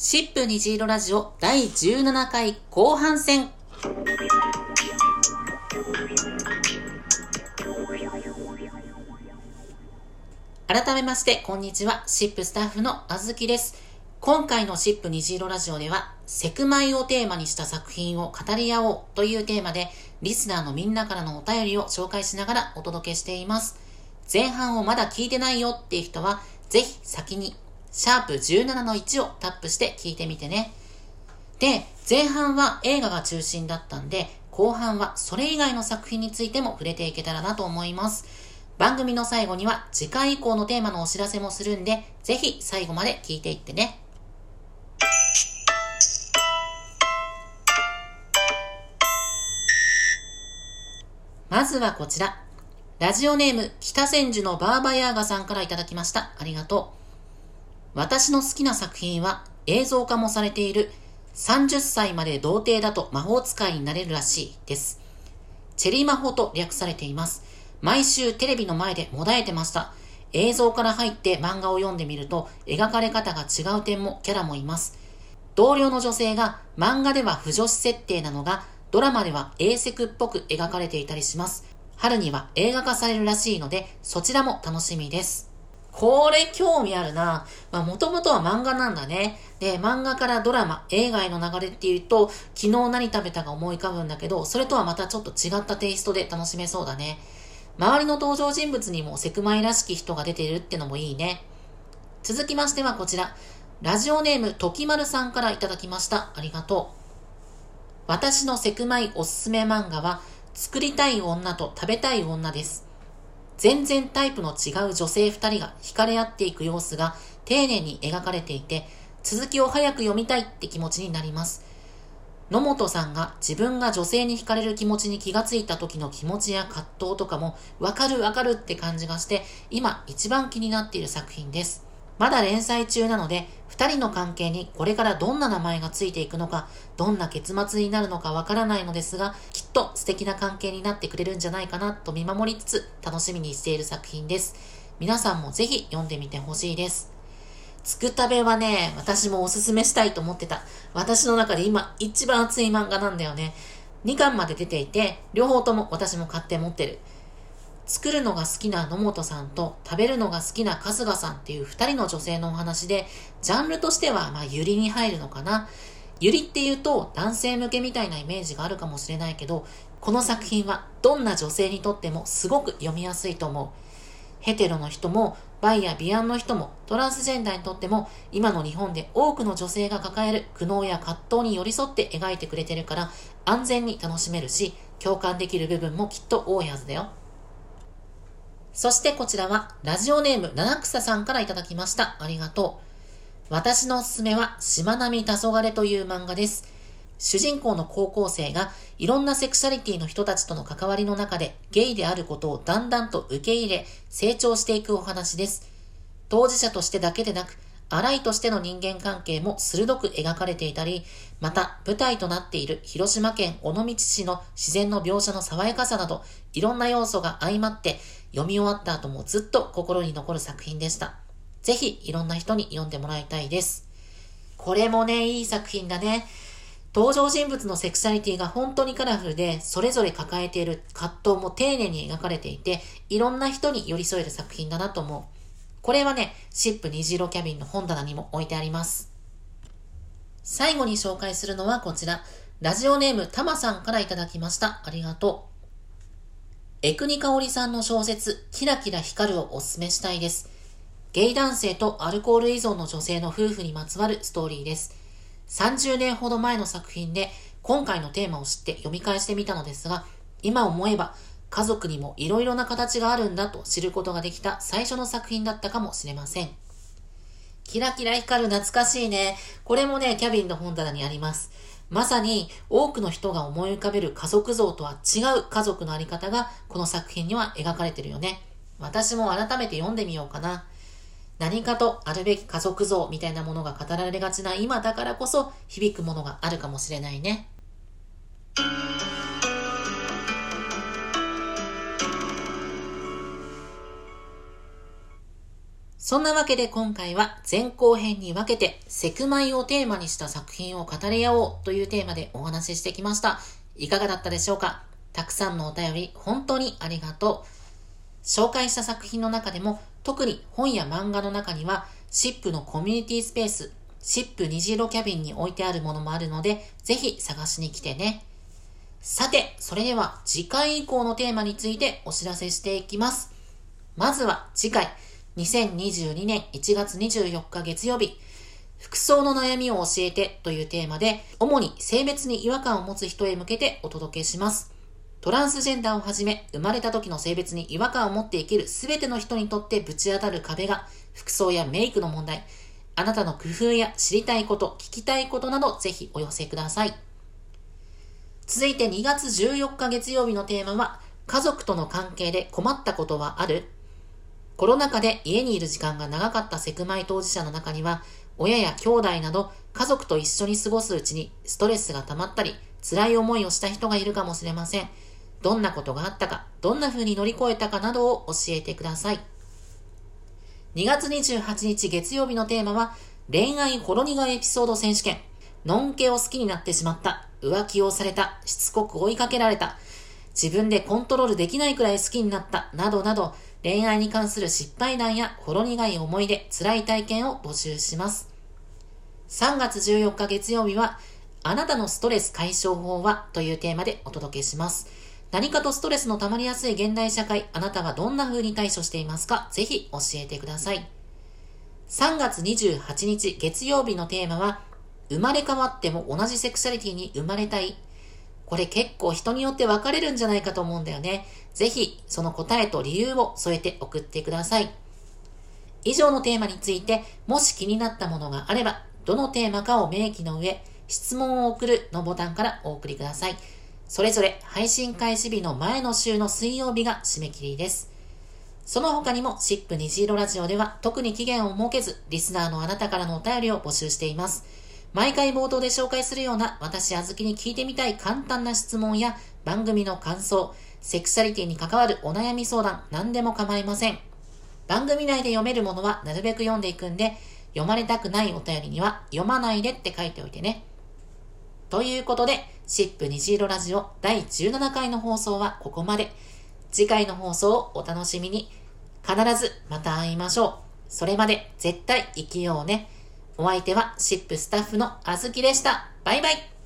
シップ虹色ラジオ第17回後半戦。改めまして、こんにちは。シップスタッフのあずきです。今回のシップ虹色ラジオでは、セクマイをテーマにした作品を語り合おうというテーマで、リスナーのみんなからのお便りを紹介しながらお届けしています。前半をまだ聞いてないよっていう人は、ぜひ先にシャープ17の1をタップして聞いてみてね。で、前半は映画が中心だったんで、後半はそれ以外の作品についても触れていけたらなと思います。番組の最後には次回以降のテーマのお知らせもするんで、ぜひ最後まで聞いていってね。まずはこちら。ラジオネーム、北千住のバーバヤーガさんからいただきました。ありがとう。私の好きな作品は映像化もされている30歳まで童貞だと魔法使いになれるらしいです。チェリー魔法と略されています。毎週テレビの前でもだえてました。映像から入って漫画を読んでみると描かれ方が違う点もキャラもいます。同僚の女性が漫画では不女子設定なのがドラマでは英セクっぽく描かれていたりします。春には映画化されるらしいのでそちらも楽しみです。これ興味あるな。まあもともとは漫画なんだね。で、漫画からドラマ、映画への流れっていうと、昨日何食べたか思い浮かぶんだけど、それとはまたちょっと違ったテイストで楽しめそうだね。周りの登場人物にもセクマイらしき人が出ているってのもいいね。続きましてはこちら。ラジオネーム、ときまるさんからいただきました。ありがとう。私のセクマイおすすめ漫画は、作りたい女と食べたい女です。全然タイプの違う女性二人が惹かれ合っていく様子が丁寧に描かれていて、続きを早く読みたいって気持ちになります。野本さんが自分が女性に惹かれる気持ちに気がついた時の気持ちや葛藤とかもわかるわかるって感じがして今一番気になっている作品です。まだ連載中なので、二人の関係にこれからどんな名前がついていくのか、どんな結末になるのかわからないのですが、きっと素敵な関係になってくれるんじゃないかなと見守りつつ楽しみにしている作品です。皆さんもぜひ読んでみてほしいです。つくたべはね、私もおすすめしたいと思ってた。私の中で今一番熱い漫画なんだよね。2巻まで出ていて、両方とも私も買って持ってる。作るのが好きな野本さんと食べるのが好きな春日さんっていう二人の女性のお話で、ジャンルとしてはまあゆりに入るのかな。ゆりっていうと男性向けみたいなイメージがあるかもしれないけど、この作品はどんな女性にとってもすごく読みやすいと思う。ヘテロの人も、バイやビアンの人も、トランスジェンダーにとっても、今の日本で多くの女性が抱える苦悩や葛藤に寄り添って描いてくれてるから、安全に楽しめるし、共感できる部分もきっと多いはずだよ。そしてこちらは、ラジオネーム七草さんからいただきました。ありがとう。私のおすすめは、しまなみ黄昏という漫画です。主人公の高校生がいろんなセクシャリティの人たちとの関わりの中でゲイであることをだんだんと受け入れ成長していくお話です。当事者としてだけでなく、荒いとしての人間関係も鋭く描かれていたり、また舞台となっている広島県尾道市の自然の描写の爽やかさなど、いろんな要素が相まって読み終わった後もずっと心に残る作品でした。ぜひいろんな人に読んでもらいたいです。これもね、いい作品だね。登場人物のセクシャリティが本当にカラフルで、それぞれ抱えている葛藤も丁寧に描かれていて、いろんな人に寄り添える作品だなと思う。これはね、シップ虹色キャビンの本棚にも置いてあります。最後に紹介するのはこちら。ラジオネームたまさんからいただきました。ありがとう。エクニカオリさんの小説、キラキラ光るをお勧めしたいです。ゲイ男性とアルコール依存の女性の夫婦にまつわるストーリーです。30年ほど前の作品で、今回のテーマを知って読み返してみたのですが、今思えば家族にも色々な形があるんだと知ることができた最初の作品だったかもしれません。キラキラ光る懐かしいね。これもね、キャビンの本棚にあります。まさに多くの人が思い浮かべる家族像とは違う家族のあり方がこの作品には描かれてるよね。私も改めて読んでみようかな。何かとあるべき家族像みたいなものが語られがちな今だからこそ響くものがあるかもしれないね。そんなわけで今回は前後編に分けてセクマイをテーマにした作品を語り合おうというテーマでお話ししてきました。いかがだったでしょうか？たくさんのお便り本当にありがとう。紹介した作品の中でも特に本や漫画の中にはシップのコミュニティスペース、シップ虹色キャビンに置いてあるものもあるのでぜひ探しに来てね。さて、それでは次回以降のテーマについてお知らせしていきます。まずは次回、2022年1月24日月曜日、服装の悩みを教えてというテーマで、主に性別に違和感を持つ人へ向けてお届けします。トランスジェンダーをはじめ、生まれた時の性別に違和感を持って生きる全ての人にとってぶち当たる壁が、服装やメイクの問題、あなたの工夫や知りたいこと、聞きたいことなど、ぜひお寄せください。続いて2月14日月曜日のテーマは、家族との関係で困ったことはある？コロナ禍で家にいる時間が長かったセクマイ当事者の中には、親や兄弟など家族と一緒に過ごすうちにストレスが溜まったり、辛い思いをした人がいるかもしれません。どんなことがあったか、どんな風に乗り越えたかなどを教えてください。2月28日月曜日のテーマは、恋愛ほろ苦エピソード選手権。のんけを好きになってしまった。浮気をされた。しつこく追いかけられた。自分でコントロールできないくらい好きになった。などなど、恋愛に関する失敗談やほろ苦い思い出、辛い体験を募集します。3月14日月曜日は、あなたのストレス解消法はというテーマでお届けします。何かとストレスの溜まりやすい現代社会、あなたはどんな風に対処していますか？ぜひ教えてください。3月28日月曜日のテーマは、生まれ変わっても同じセクシャリティに生まれたいこれ結構人によって分かれるんじゃないかと思うんだよね。ぜひ、その答えと理由を添えて送ってください。以上のテーマについて、もし気になったものがあれば、どのテーマかを明記の上、質問を送るのボタンからお送りください。それぞれ配信開始日の前の週の水曜日が締め切りです。その他にも、シップ虹色ラジオでは特に期限を設けず、リスナーのあなたからのお便りを募集しています。毎回冒頭で紹介するような私あずきに聞いてみたい簡単な質問や番組の感想、セクシャリティに関わるお悩み相談、何でも構いません。番組内で読めるものはなるべく読んでいくんで、読まれたくないお便りには読まないでって書いておいてね。ということで、シップ虹色ラジオ第17回の放送はここまで。次回の放送をお楽しみに。必ずまた会いましょう。それまで絶対生きようね。お相手はシップスタッフのあずきでした。バイバイ。